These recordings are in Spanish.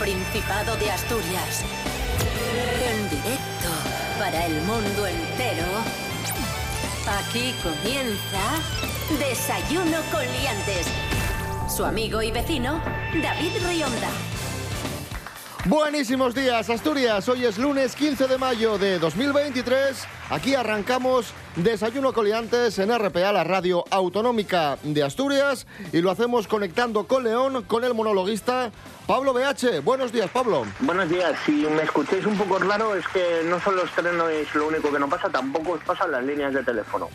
Principado de Asturias. En directo para el mundo entero. Aquí comienza Desayuno con Liantes. Su amigo y vecino, David Rionda. Buenísimos días, Asturias. Hoy es lunes 15 de mayo de 2023. Aquí arrancamos Desayuno Coliantes en RPA, la radio autonómica de Asturias. Y lo hacemos conectando con León, con el monologuista Pablo BH. Buenos días, Pablo. Buenos días. Si me escucháis un poco raro, es que no son los trenes lo único que no pasa, tampoco os pasan las líneas de teléfono.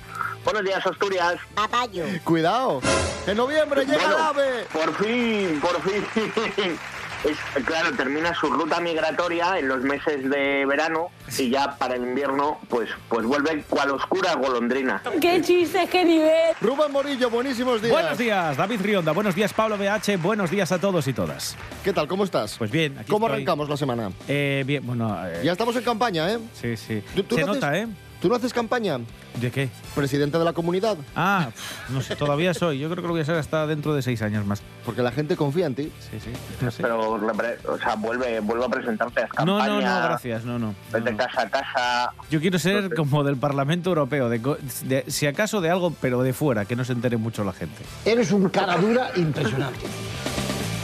Buenos días, Asturias. Papayo. Cuidado. En noviembre llega Bueno, el ave. Por fin, por fin. Es, claro, termina su ruta migratoria en los meses de verano y ya para el invierno pues, pues vuelve cual oscura golondrina. ¡Qué chistes, qué nivel! Rubén Morillo, buenísimos días. Buenos días, David Rionda. Buenos días, Pablo BH. Buenos días a todos y todas. ¿Qué tal? ¿Cómo estás? Pues bien, aquí ¿Cómo estoy. arrancamos la semana? Eh, bien, bueno. eh, Ya estamos en campaña, ¿eh? Sí, sí. ¿Tú- tú Se no nota, ¿eh? ¿Tú no haces campaña? ¿De qué? Presidente de la comunidad. Ah, no sé, todavía soy. Yo creo que lo voy a ser hasta dentro de seis años más. Porque la gente confía en ti. Sí, sí. No, sé. Pero, o sea, vuelve, vuelve a presentarte a no, campaña. no, no, gracias. No, no. no, Vete no. casa a casa. Yo quiero ser Entonces- como del Parlamento Europeo, de, si acaso de algo, pero de fuera, que no se entere mucho la gente. Eres un cara dura impresionante.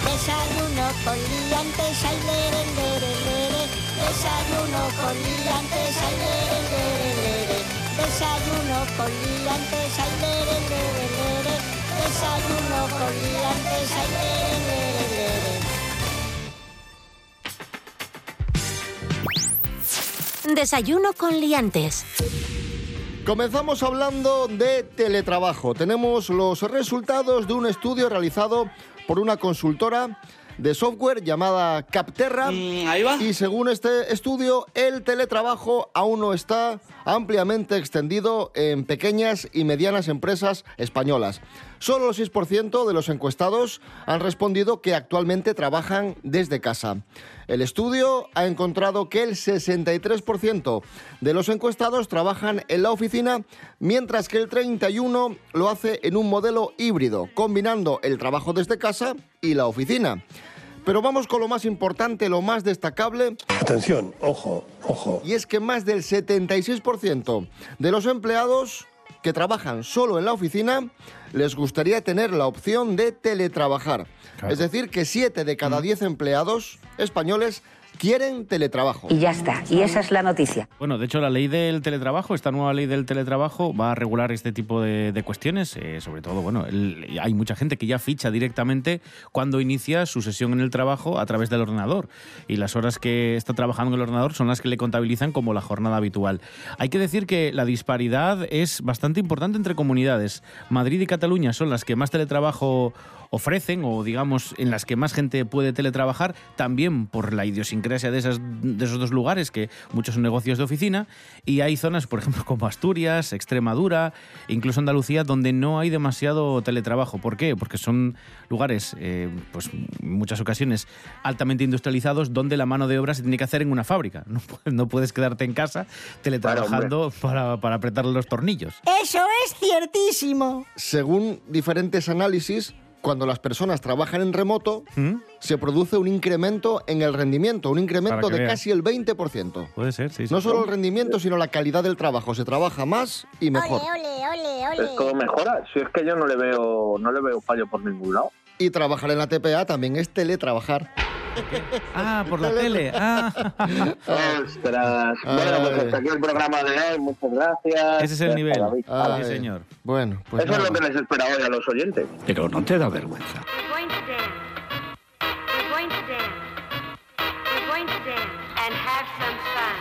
Desayuno con liantes, ay, lere, lere, lere. Desayuno con liantes, ay, lere. Desayuno con liantes, ay, lere, lere, lere. Desayuno con liantes, ay, lere, lere, lere. Desayuno con Liantes. Comenzamos hablando de teletrabajo. Tenemos los resultados de un estudio realizado por una consultora de software llamada Capterra. Y según este estudio, el teletrabajo aún no está ampliamente extendido en pequeñas y medianas empresas españolas. Solo el 6% de los encuestados han respondido que actualmente trabajan desde casa. El estudio ha encontrado que el 63% de los encuestados trabajan en la oficina, mientras que el 31% lo hace en un modelo híbrido, combinando el trabajo desde casa y la oficina. Pero vamos con lo más importante, lo más destacable, Atención, ojo, ojo. y es que más del 76% de los empleados que trabajan solo en la oficina les gustaría tener la opción de teletrabajar. Claro. Es decir, que 7 de cada 10 empleados españoles quieren teletrabajo. Y ya está. Y esa es la noticia. Bueno, de hecho, la ley del teletrabajo, esta nueva ley del teletrabajo, va a regular este tipo de, de cuestiones. eh, sobre todo, bueno, el- hay mucha gente que ya ficha directamente cuando inicia su sesión en el trabajo a través del ordenador. Y las horas que está trabajando en el ordenador son las que le contabilizan como la jornada habitual. Hay que decir que la disparidad es bastante importante entre comunidades. Madrid y Cataluña son las que más teletrabajo ofrecen o digamos en las que más gente puede teletrabajar, también por la idiosincrasia de, esas, de esos dos lugares, que muchos son negocios de oficina, y hay zonas, por ejemplo, como Asturias, Extremadura, incluso Andalucía, donde no hay demasiado teletrabajo. ¿Por qué? Porque son lugares, eh, pues en muchas ocasiones, altamente industrializados, donde la mano de obra se tiene que hacer en una fábrica. No, no puedes quedarte en casa teletrabajando para, para apretarle los tornillos. Eso es ciertísimo. Según diferentes análisis, cuando las personas trabajan en remoto, ¿Mm? se produce un incremento en el rendimiento, un incremento de veas. casi el 20%. Puede ser, sí. sí. No solo el rendimiento, sino la calidad del trabajo. Se trabaja más y mejor. Ole, ole, ole, Es todo mejora. Si es que yo no le veo, no le veo fallo por ningún lado. Y trabajar en la TPA también es teletrabajar. Ah, por la tele. Ah. Ostras. Bueno, pues hasta aquí el programa de hoy. Muchas gracias. Ese es el nivel. Ay, sí, señor. Bueno, pues Eso es lo que les esperaba hoy a los oyentes. Pero no te da vergüenza. We're going to dance. We're going to dance. We're going to dance and have some fun.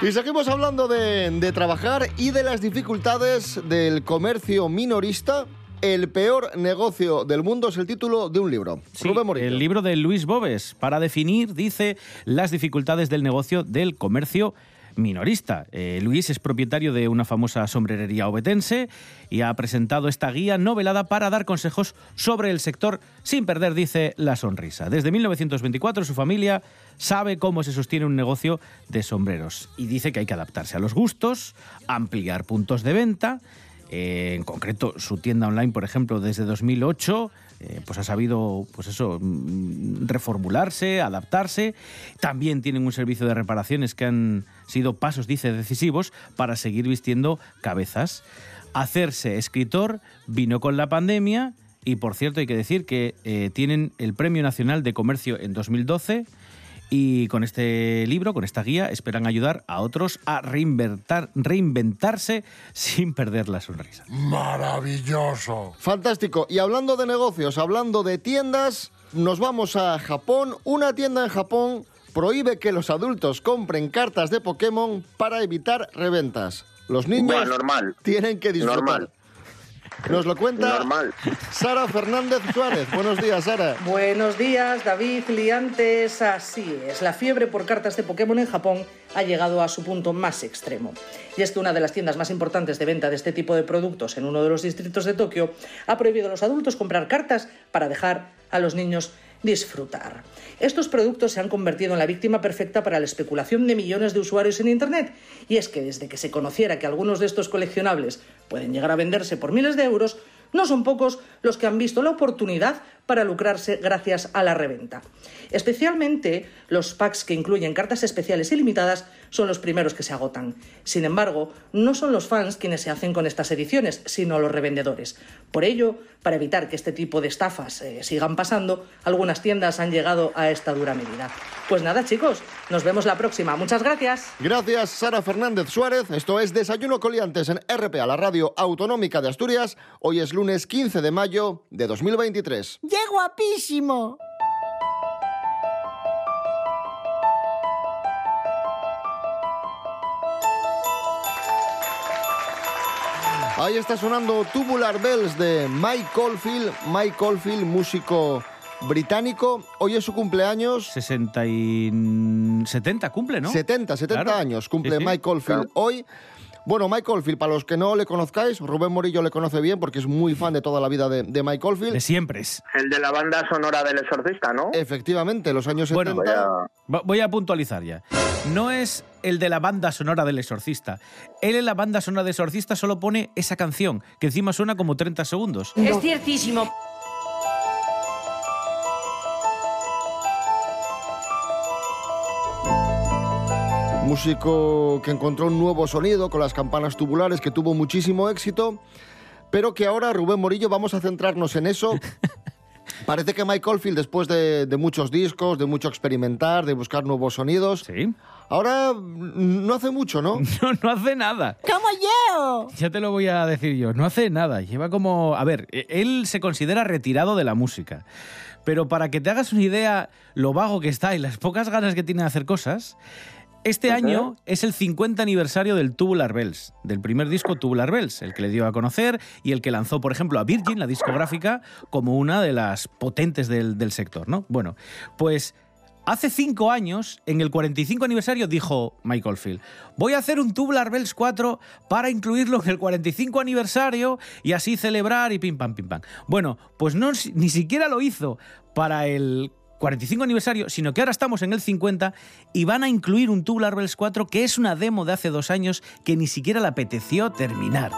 Fun. Y seguimos hablando de, de trabajar y de las dificultades del comercio minorista. El peor negocio del mundo es el título de un libro. Sí, el libro de Luis Bobes, para definir, dice, las dificultades del negocio del comercio minorista. Eh, Luis es propietario de una famosa sombrerería obetense y ha presentado esta guía novelada para dar consejos sobre el sector sin perder, dice, la sonrisa. Desde 1924 su familia sabe cómo se sostiene un negocio de sombreros y dice que hay que adaptarse a los gustos, ampliar puntos de venta En concreto, su tienda online, por ejemplo, desde 2008, eh, pues ha sabido, pues eso, mm, reformularse, adaptarse. También tienen un servicio de reparaciones que han sido pasos, dice, decisivos para seguir vistiendo cabezas. Hacerse escritor vino con la pandemia y, por cierto, hay que decir que eh, tienen el Premio Nacional de Comercio en 2012 y con este libro, con esta guía, esperan ayudar a otros a reinventar, reinventarse sin perder la sonrisa. Maravilloso. Fantástico. Y hablando de negocios, hablando de tiendas, nos vamos a Japón. Una tienda en Japón prohíbe que los adultos compren cartas de Pokémon para evitar reventas. Los niños Bueno, normal. tienen que disfrutar. Normal. Nos lo cuenta Normal. Sara Fernández Suárez. Buenos días, Sara. Buenos días, David Liantes. Así es, la fiebre por cartas de Pokémon en Japón ha llegado a su punto más extremo. Y es que una de las tiendas más importantes de venta de este tipo de productos en uno de los distritos de Tokio ha prohibido a los adultos comprar cartas para dejar a los niños disfrutar. Estos productos se han convertido en la víctima perfecta para la especulación de millones de usuarios en Internet. Y es que desde que se conociera que algunos de estos coleccionables pueden llegar a venderse por miles de euros, no son pocos los que han visto la oportunidad para lucrarse gracias a la reventa. Especialmente los packs que incluyen cartas especiales ilimitadas son los primeros que se agotan. Sin embargo, no son los fans quienes se hacen con estas ediciones, sino los revendedores. Por ello, para evitar que este tipo de estafas eh, sigan pasando, algunas tiendas han llegado a esta dura medida. Pues nada, chicos, nos vemos la próxima. Muchas gracias. Gracias, Sara Fernández Suárez. Esto es Desayuno Coliantes en RPA, la radio autonómica de Asturias. Hoy es lunes 15 de mayo de 2023. ¡Qué guapísimo! Ahí está sonando Tubular Bells de Mike Caulfield. Mike Caulfield, músico británico. Hoy es su cumpleaños. 60 y... 70 cumple, ¿no? 70, 70 Claro. años cumple Sí, sí. Mike Caulfield hoy. Bueno, Mike Caulfield, para los que no le conozcáis, Rubén Morillo le conoce bien porque es muy fan de toda la vida de, de Mike Caulfield. De siempre es. El de la banda sonora del exorcista, ¿no? Efectivamente, los años Bueno, 70. Va- Voy a puntualizar ya. No es el de la banda sonora del exorcista. Él en la banda sonora del exorcista solo pone esa canción, que encima suena como 30 segundos. Es ciertísimo. Músico que encontró un nuevo sonido con las campanas tubulares que tuvo muchísimo éxito, pero que ahora, Rubén Morillo, vamos a centrarnos en eso. Parece que Mike Oldfield, después de, de muchos discos, de mucho experimentar, de buscar nuevos sonidos, ahora mm, no hace mucho, ¿no? No, no hace nada. ¡Como yo! Ya te lo voy a decir yo. No hace nada. Lleva como... A ver, e- él se considera retirado de la música. Pero para que te hagas una idea lo vago que está y las pocas ganas que tiene de hacer cosas, este año es el 50 aniversario del Tubular Bells, del primer disco Tubular Bells, el que le dio a conocer y el que lanzó, por ejemplo, a Virgin, la discográfica, como una de las potentes del, del sector, ¿no? Bueno, pues hace cinco años, en el 45 aniversario, dijo Michael Field, voy a hacer un Tubular Bells 4 para incluirlo en el 45 aniversario y así celebrar y pim pam pim pam. Bueno, pues no, ni siquiera lo hizo para el 45 aniversario, sino que ahora estamos en el 50 y van a incluir un Tubular Bells 4 que es una demo de hace dos años que ni siquiera le apeteció terminar.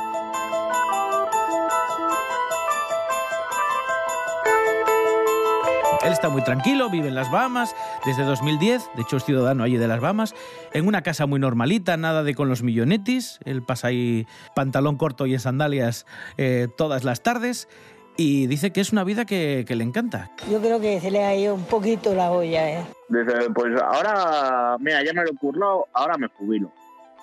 Él está muy tranquilo, vive en las Bahamas desde 2010, de hecho es ciudadano allí de las Bahamas, en una casa muy normalita, nada de con los millonetis, él pasa ahí pantalón corto y en sandalias eh, todas las tardes y dice que es una vida que, que le encanta. Yo creo que se le ha ido un poquito la olla, ¿eh? Dice, pues ahora, mira, ya me lo he currado, ahora me jubilo.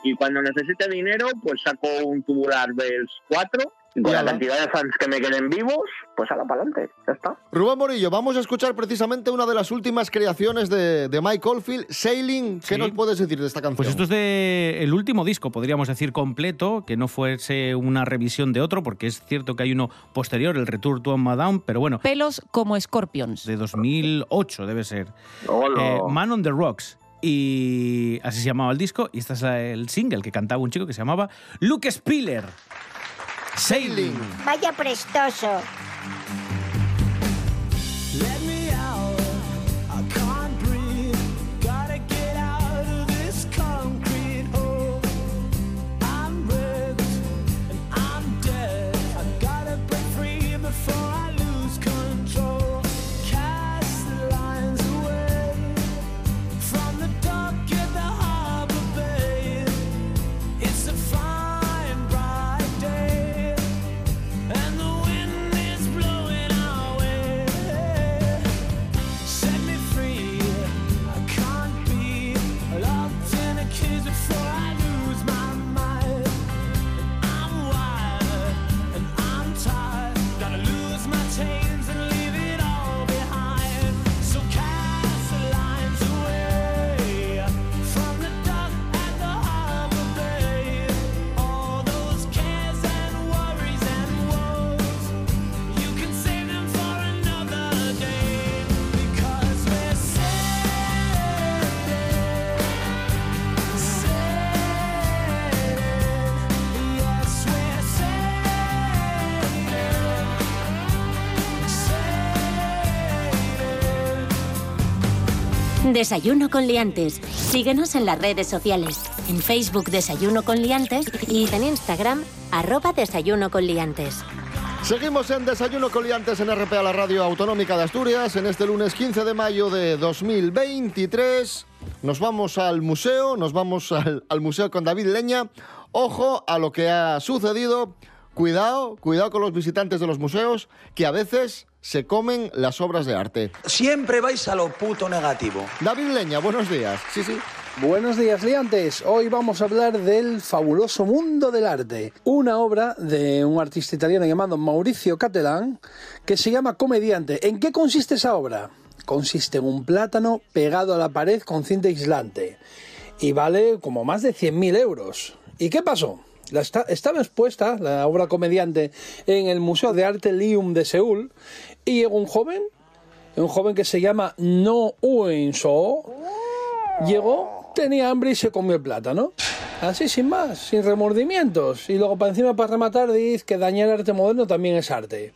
Y cuando necesite dinero, pues saco un Tubular Bells 4 y con la cantidad de fans que me queden vivos, pues a la pa'lante, ya está. Rubén Morillo, vamos a escuchar precisamente una de las últimas creaciones de, de Mike Oldfield, Sailing. ¿Qué Sí. nos puedes decir de esta canción? Pues esto es de el último disco, podríamos decir completo, que no fuese una revisión de otro, porque es cierto que hay uno posterior, el Return to Madame, pero bueno, Pelos como Scorpions. de 2008 debe ser. Eh, Man on the Rocks. Y así se llamaba el disco. Y este es el single que cantaba un chico que se llamaba Luke Spiller. Sailing. Vaya prestoso. Desayuno con liantes. Síguenos en las redes sociales. En Facebook Desayuno con liantes y en Instagram arroba Desayuno con liantes. Seguimos en Desayuno Coliantes en RPA, la radio autonómica de Asturias, en este lunes 15 de mayo de 2023. Nos vamos al museo, nos vamos al, al museo con David Leña. Ojo a lo que ha sucedido. Cuidado, cuidado con los visitantes de los museos, que a veces se comen las obras de arte. Siempre vais a lo puto negativo. David Leña, buenos días. Sí, sí. Buenos días, liantes. Hoy vamos a hablar del fabuloso mundo del arte. Una obra de un artista italiano llamado Mauricio Cattelan que se llama Comediante. ¿En qué consiste esa obra? Consiste en un plátano pegado a la pared con cinta aislante y vale como más de 100.000 euros. ¿Y qué pasó? La estaba expuesta, la obra comediante, en el Museo de Arte Lium de Seúl y llegó un joven, un joven que se llama No Uenso, llegó, tenía hambre y se comió el plátano. Así sin más, sin remordimientos. Y luego para encima, para rematar, dice que dañar el arte moderno también es arte.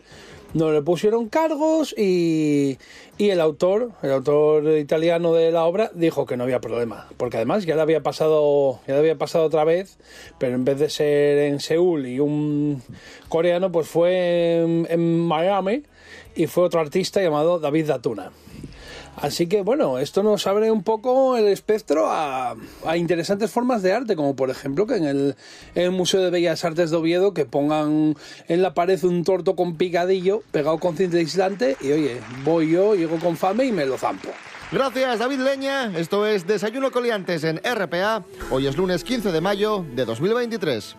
No le pusieron cargos y, y el autor, el autor italiano de la obra, dijo que no había problema. Porque además ya le había pasado, ya le había pasado otra vez, pero en vez de ser en Seúl y un coreano, pues fue en, en Miami y fue otro artista llamado David Datuna. Así que bueno, esto nos abre un poco el espectro a, interesantes formas de arte, como por ejemplo que en el, en el Museo de Bellas Artes de Oviedo que pongan en la pared un torto con picadillo pegado con cinta aislante y oye, voy yo, llego con fame y me lo zampo. Gracias, David Leña. Esto es Desayuno Coliantes en RPA. Hoy es lunes 15 de mayo de 2023.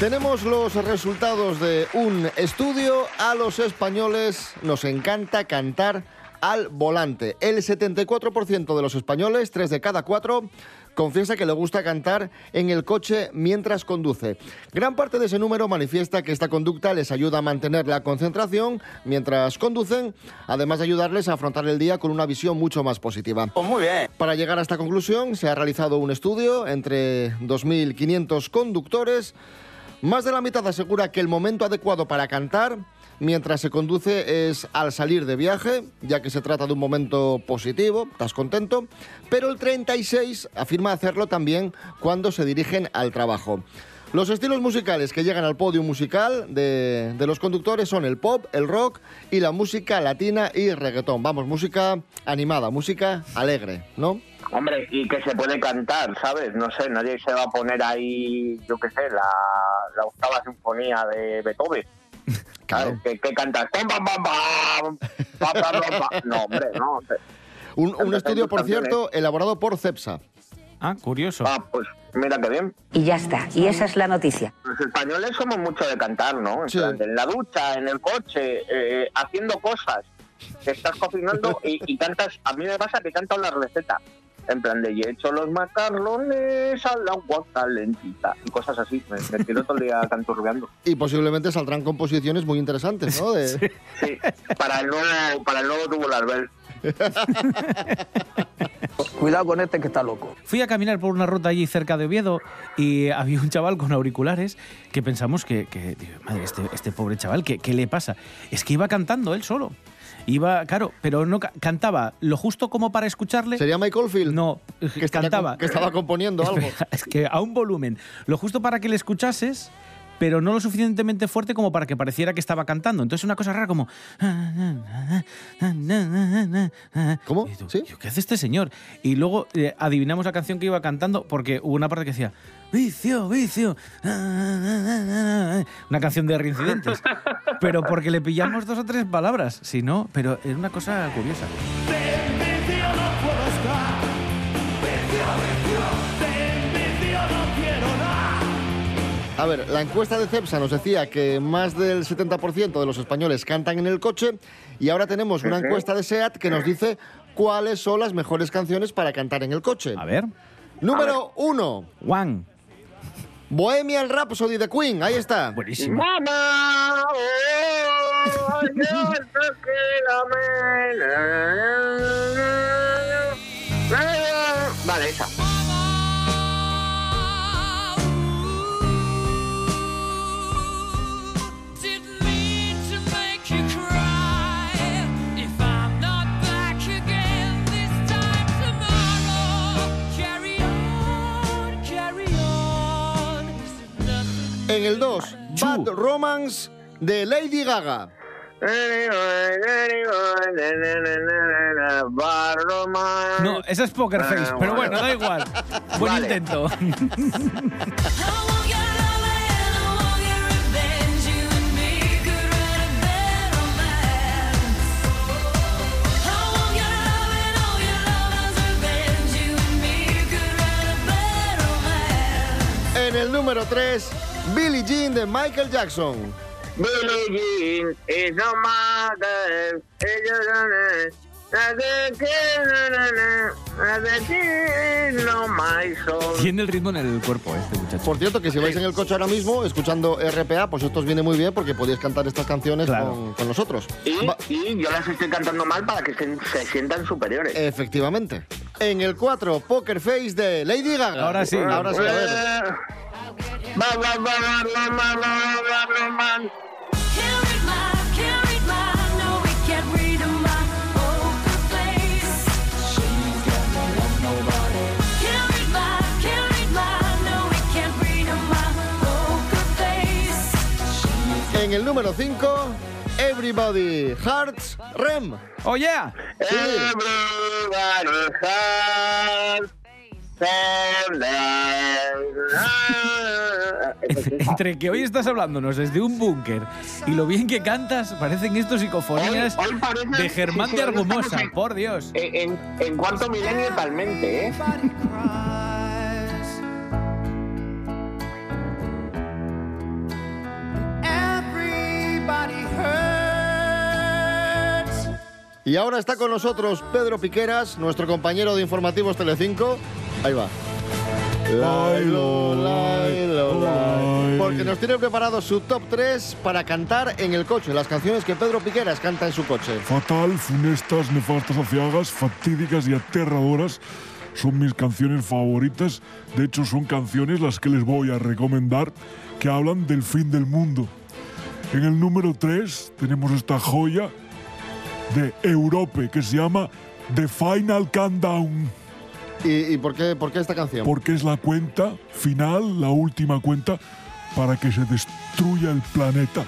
Tenemos los resultados de un estudio. A los españoles nos encanta cantar al volante. El 74% de los españoles, 3 de cada 4, confiesa que le gusta cantar en el coche mientras conduce. Gran parte de ese número manifiesta que esta conducta les ayuda a mantener la concentración mientras conducen, además de ayudarles a afrontar el día con una visión mucho más positiva. Pues muy bien. Para llegar a esta conclusión se ha realizado un estudio entre 2.500 conductores. Más de la mitad asegura que el momento adecuado para cantar mientras se conduce es al salir de viaje, ya que se trata de un momento positivo, estás contento, pero el 36 afirma hacerlo también cuando se dirigen al trabajo. Los estilos musicales que llegan al podio musical de, de los conductores son el pop, el rock y la música latina y reggaetón. Vamos, música animada, música alegre, ¿no? Hombre, y que se puede cantar, ¿sabes? No sé, nadie se va a poner ahí, yo qué sé, la, la octava sinfonía de Beethoven. Claro. ¿Qué, qué cantas? No, hombre, no. sé. Un, estudio, por cierto, elaborado por CEPSA. Ah, curioso. Ah, pues mira qué bien. Y ya está. Y esa es la noticia. Los españoles somos mucho de cantar, ¿no? En, Sí. plan, en la ducha, en el coche, eh, haciendo cosas. Que estás cocinando y, y cantas. A mí me pasa que canto la receta. En plan de, y he hecho los macarrones al agua calentita. Y cosas así. Me, me tiro todo el día canturreando. Y posiblemente saldrán composiciones muy interesantes, ¿no? De- Sí, para el nuevo, para el nuevo tubular bell. Cuidado con este que está loco. Fui a caminar por una ruta allí cerca de Oviedo y había un chaval con auriculares que pensamos que, que madre, este, este pobre chaval, ¿qué, ¿qué le pasa? Es que iba cantando él solo. Iba, claro, pero no ca- cantaba lo justo como para escucharle. ¿Sería Michael Field? No, que estaba, cantaba. que estaba componiendo algo. Es que a un volumen. Lo justo para que le escuchases, pero no lo suficientemente fuerte como para que pareciera que estaba cantando. Entonces una cosa rara como... ¿Cómo? ¿Sí? ¿Qué hace este señor? Y luego eh, adivinamos la canción que iba cantando porque hubo una parte que decía... Vicio, vicio. Una canción de reincidentes. Pero porque le pillamos dos o tres palabras. Si no, pero es una cosa curiosa. A ver, la encuesta de CEPSA nos decía que más del 70% de los españoles cantan en el coche y ahora tenemos una encuesta de SEAT que nos dice cuáles son las mejores canciones para cantar en el coche. A ver. Número uno. One. Bohemian Rhapsody de Queen, ahí está. Buenísimo. Mamá, oh, yo En el 2, Bad Romance de Lady Gaga. No, esa es Poker Face, pero bueno, da igual. Buen Vale. intento. En el número 3, Billie Jean de Michael Jackson. Billie Jean is no mother. No my soul. Tiene el ritmo en el cuerpo este muchacho. Por cierto, que si vais en el coche ahora mismo escuchando RPA, pues esto os viene muy bien porque podéis cantar estas canciones Claro. con, con nosotros. Y, Va- y yo las estoy cantando mal para que se, se sientan superiores. Efectivamente. En el 4, Poker Face de Lady Gaga. Ahora sí. Ahora sí, a ver. En el número 5, Everybody Hearts Rem. Oh, yeah. Everybody entre que hoy estás hablándonos desde un búnker y lo bien que cantas, parecen estos psicofonías Hoy- hoy parece de Germán de Argumosa, en- por Dios. En, en, en cuarto milenio totalmente, ¿eh? Everybody hurts. Y ahora está con nosotros Pedro Piqueras, nuestro compañero de Informativos Telecinco. Ahí va. Porque nos tiene preparado su top 3 para cantar en el coche, las canciones que Pedro Piqueras canta en su coche. Fatal, funestas, nefastas, aciagas, fatídicas y aterradoras son mis canciones favoritas. De hecho, son canciones las que les voy a recomendar que hablan del fin del mundo. En el número 3 tenemos esta joya de Europe que se llama The Final Countdown. ¿Y, y por, qué, por qué esta canción? Porque es la cuenta final, la última cuenta, para que se destruya el planeta.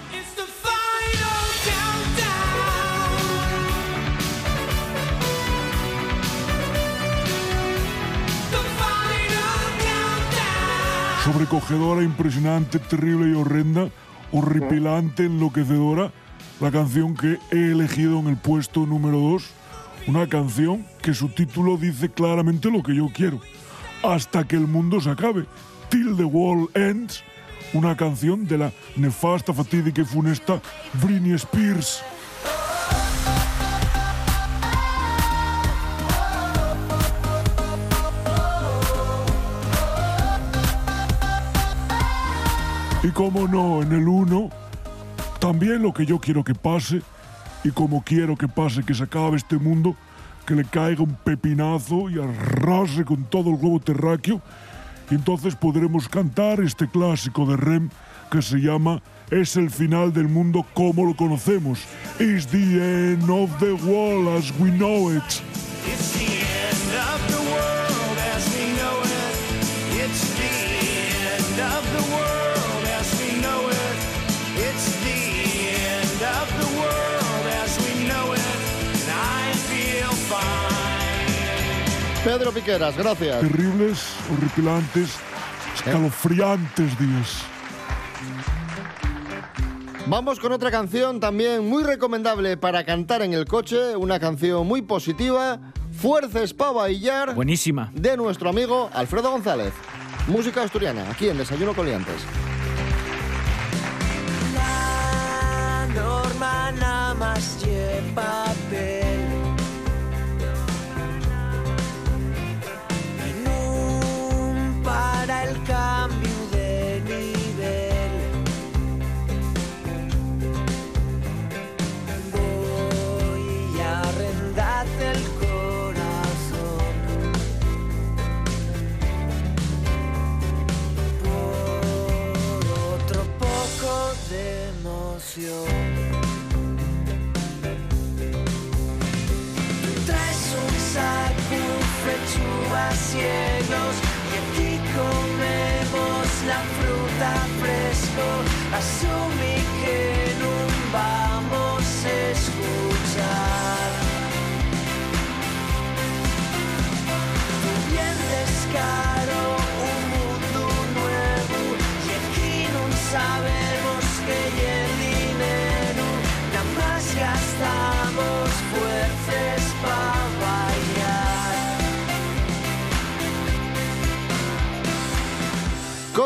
Sobrecogedora, impresionante, terrible y horrenda, horripilante, enloquecedora, la canción que he elegido en el puesto número 2, una canción que su título dice claramente lo que yo quiero, hasta que el mundo se acabe, Till the World Ends, una canción de la nefasta, fatídica y funesta Britney Spears. Y como no, en el 1, también lo que yo quiero que pase, y como quiero que pase que se acabe este mundo, que le caiga un pepinazo y arrase con todo el globo terráqueo, y entonces podremos cantar este clásico de Rem que se llama Es el final del mundo como lo conocemos. It's the end of the world as we know it. It's the end of the world as we know it. It's the end of the world Pedro Piqueras, gracias. Terribles, horripilantes, escalofriantes días. Vamos con otra canción también muy recomendable para cantar en el coche, una canción muy positiva, Fuerces para bailar, Buenísima. de nuestro amigo Alfredo González. Música asturiana, aquí en Desayuno Coliantes. La norma nada más lleva gracias.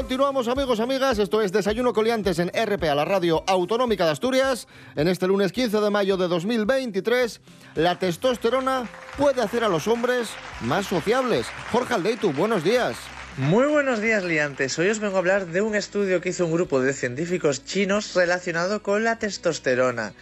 Continuamos amigos, amigas, esto es Desayuno Coliantes en RPA, la radio autonómica de Asturias. En este lunes 15 de mayo de 2023, la testosterona puede hacer a los hombres más sociables. Jorge Aldeitu, buenos días. Muy buenos días, liantes. Hoy os vengo a hablar de un estudio que hizo un grupo de científicos chinos relacionado con la testosterona.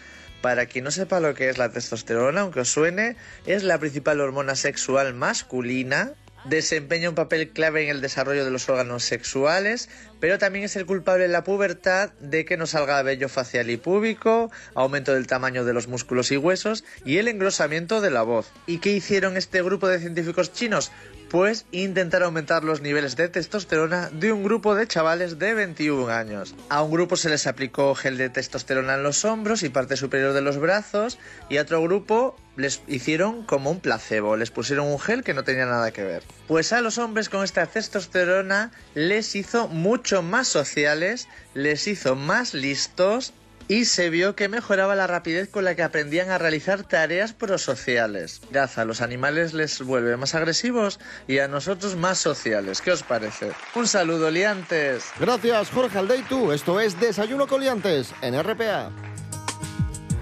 Para quien no sepa lo que es la testosterona, aunque os suene, es la principal hormona sexual masculina, desempeña un papel clave en el desarrollo de los órganos sexuales, pero también es el culpable en la pubertad de que nos salga vello facial y púbico, aumento del tamaño de los músculos y huesos y el engrosamiento de la voz. ¿Y qué hicieron este grupo de científicos chinos? Pues intentar aumentar los niveles de testosterona de un grupo de chavales de 21 años. A un grupo se les aplicó gel de testosterona en los hombros y parte superior de los brazos y a otro grupo les hicieron como un placebo, les pusieron un gel que no tenía nada que ver. Pues a los hombres con esta testosterona les hizo mucho más sociales, les hizo más listos y se vio que mejoraba la rapidez con la que aprendían a realizar tareas prosociales. Gaza, a los animales les vuelve más agresivos y a nosotros más sociales. ¿Qué os parece? Un saludo, liantes. Gracias, Jorge Aldeitu. Esto es Desayuno Coliantes en RPA.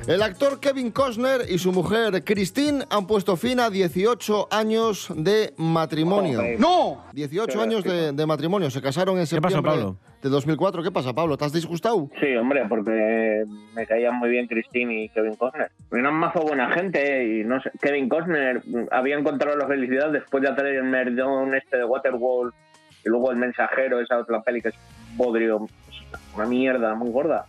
El actor Kevin Costner y su mujer Christine han puesto fin a 18 años de matrimonio. ¡No! 18 años de, de matrimonio. Se casaron en ¿Qué pasó, septiembre Pablo? de 2004. ¿Qué pasa, Pablo? ¿Estás disgustado? Sí, hombre, porque me caían muy bien Christine y Kevin Costner. Eran mazo buena gente y no sé, Kevin Costner mm, había encontrado la felicidad después de hacer el merdón este de Waterworld y luego El Mensajero, esa otra peli que es bodrio, una mierda muy gorda.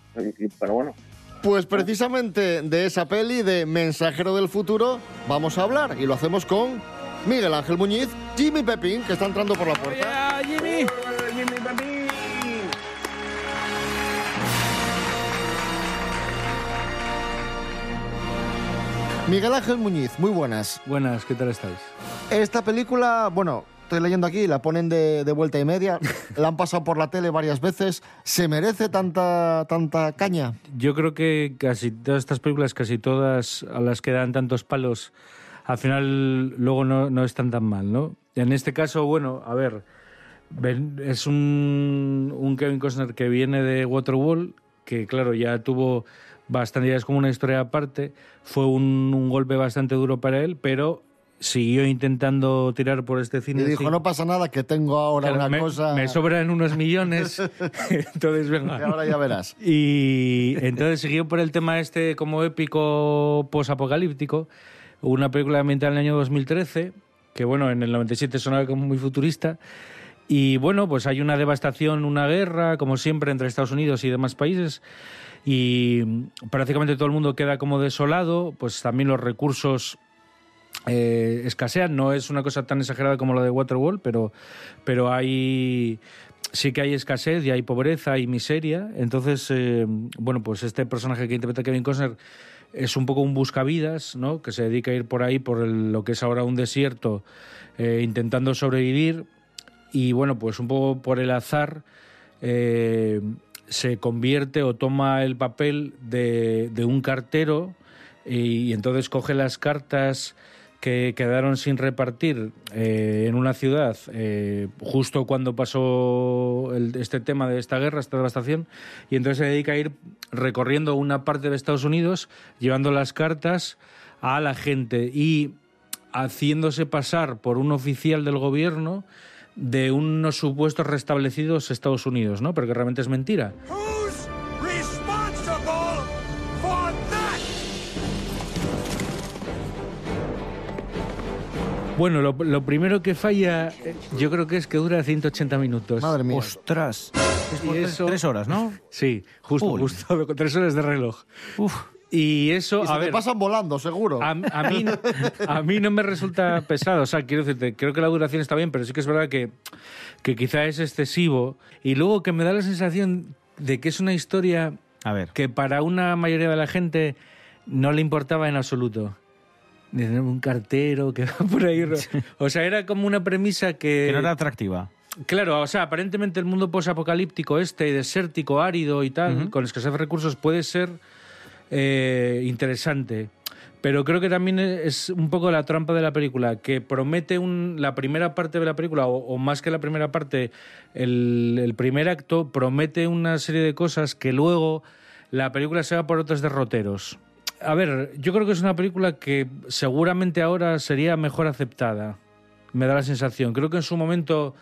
Pero bueno, Pues precisamente de esa peli de Mensajero del Futuro vamos a hablar y lo hacemos con Miguel Ángel Muñiz, Jimmy Pepín, que está entrando por la puerta. Jimmy! Miguel Ángel Muñiz, muy buenas. Buenas, ¿qué tal estáis? Esta película, bueno, estoy leyendo aquí, la ponen de, vuelta y media, la han pasado por la tele varias veces. ¿Se merece tanta, tanta caña? Yo creo que casi todas estas películas, casi todas a las que dan tantos palos, al final luego no, no están tan mal, ¿no? En este caso, bueno, a ver, es un, Kevin Costner que viene de Waterworld, que claro, ya tuvo bastante, ya es como una historia aparte, fue un golpe bastante duro para él, pero siguió intentando tirar por este cine. Y dijo, sí. no pasa nada, que tengo ahora Claro, una me, cosa... me sobran unos millones, entonces venga. Y ahora ya verás. Y entonces siguió por el tema este como épico posapocalíptico, una película ambientada en el año 2013, que bueno, en el 97 sonaba como muy futurista. Y bueno, pues hay una devastación, una guerra, como siempre, entre Estados Unidos y demás países. Y prácticamente todo el mundo queda como desolado, pues también los recursos eh, escasean. No es una cosa tan exagerada como lo de Waterworld, pero, pero hay sí que hay escasez y hay pobreza y miseria. Entonces, eh, bueno, pues este personaje que interpreta Kevin Costner es un poco un buscavidas, ¿no? Que se dedica a ir por ahí, por el- lo que es ahora un desierto, eh, intentando sobrevivir. Y bueno, pues un poco por el azar eh, se convierte o toma el papel de un cartero y, entonces coge las cartas que quedaron sin repartir eh, en una ciudad eh, justo cuando pasó el- este tema de esta guerra, esta devastación, y entonces se dedica a ir recorriendo una parte de Estados Unidos, llevando las cartas a la gente y haciéndose pasar por un oficial del gobierno de unos supuestos restablecidos Estados Unidos, ¿no? Pero que realmente es mentira. Bueno, lo, lo primero que falla, yo creo que es que dura 180 minutos. Madre mía. ¡Ostras! Es por eso- tres horas, ¿no? Sí, justo, Uy. justo, con tres horas de reloj. Y eso, Y se a te ver, pasan volando, seguro. a, a mí, no- a mí no me resulta pesado. O sea, quiero decirte, creo que la duración está bien, pero sí que es verdad que, que quizá es excesivo. Y luego que me da la sensación de que es una historia A ver. que para una mayoría de la gente no le importaba en absoluto. Dicen, un cartero que va por ahí. O sea, era como una premisa que... Que no era atractiva. Claro, o sea, aparentemente el mundo posapocalíptico este, desértico, árido y tal, con escasez de recursos, puede ser eh, interesante. Pero creo que también es un poco la trampa de la película, que promete un, la primera parte de la película, o, o más que la primera parte, el, el primer acto promete una serie de cosas que luego la película se va por otros derroteros. A ver, yo creo que es una película que seguramente ahora sería mejor aceptada. Me da la sensación. Creo que en su momento,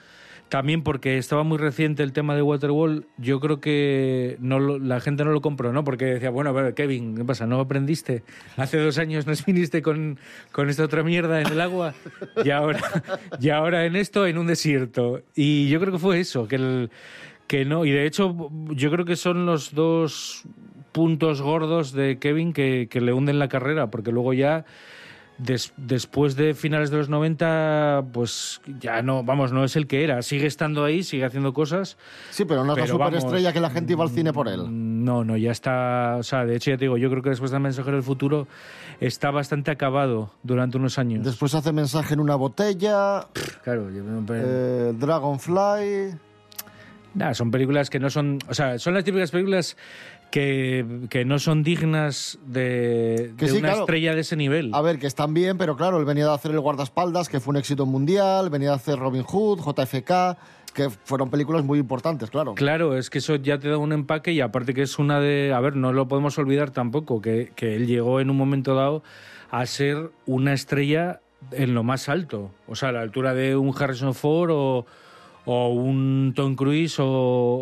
también porque estaba muy reciente el tema de Waterwall, yo creo que no lo- la gente no lo compró, ¿no? Porque decía, bueno, a ver, Kevin, ¿qué pasa? ¿No aprendiste? Hace dos años nos viniste con, con esta otra mierda en el agua y ahora, y ahora en esto, en un desierto. Y yo creo que fue eso, que, el, que no. Y de hecho, yo creo que son los dos puntos gordos de Kevin que, que le hunden la carrera, porque luego ya des- después de finales de los 90, pues ya no, vamos, no es el que era. Sigue estando ahí, sigue haciendo cosas. Sí, pero no es la Pero vamos, superestrella que la gente iba al cine por él. No, no, ya está. O sea, de hecho, ya te digo, yo creo que después del Mensajero del Futuro está bastante acabado durante unos años. Después hace mensaje en una botella, Claro, yo- eh, Dragonfly. Nah, son películas que no son. O sea, son las típicas películas que, que no son dignas de, Que de sí, una claro. estrella de ese nivel. A ver, que están bien, pero claro, él venía de hacer El Guardaespaldas, que fue un éxito mundial, venía de hacer Robin Hood, JFK, que fueron películas muy importantes, claro. Claro, es que eso ya te da un empaque y aparte que es una de... A ver, no lo podemos olvidar tampoco, que, que él llegó en un momento dado a ser una estrella en lo más alto. O sea, a la altura de un Harrison Ford o, o un Tom Cruise o,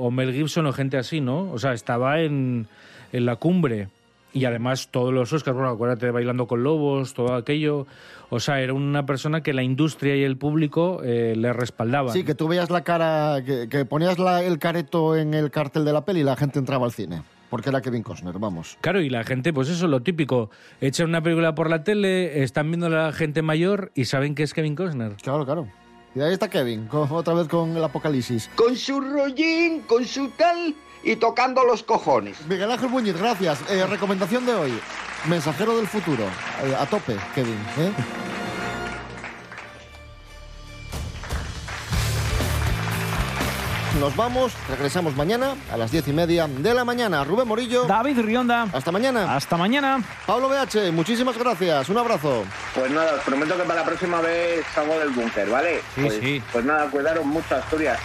o Mel Gibson o gente así, ¿no? O sea, estaba en, en la cumbre. Y además todos los Oscars, bueno, acuérdate de Bailando con Lobos, todo aquello. O sea, era una persona que la industria y el público eh, le respaldaban. Sí, que tú veías la cara, que, que ponías la- el careto en el cartel de la peli y la gente entraba al cine. Porque era Kevin Costner, vamos. Claro, y la gente, pues eso, lo típico. Echan una película por la tele, están viendo a la gente mayor y saben que es Kevin Costner. Claro, claro. Y ahí está Kevin, con- otra vez con el apocalipsis. Con su rollín, con su tal y tocando los cojones. Miguel Ángel Muñiz, gracias. Eh, recomendación de hoy. Mensajero del futuro. Eh, a tope, Kevin. ¿eh? Nos vamos, regresamos mañana a las diez y media de la mañana. Rubén Morillo. David Rionda. Hasta mañana. Hasta mañana. Pablo BH, muchísimas gracias. Un abrazo. Pues nada, os prometo que para la próxima vez salgo del búnker, ¿vale? Sí, pues, sí. Pues nada, cuidaros mucho, Asturias.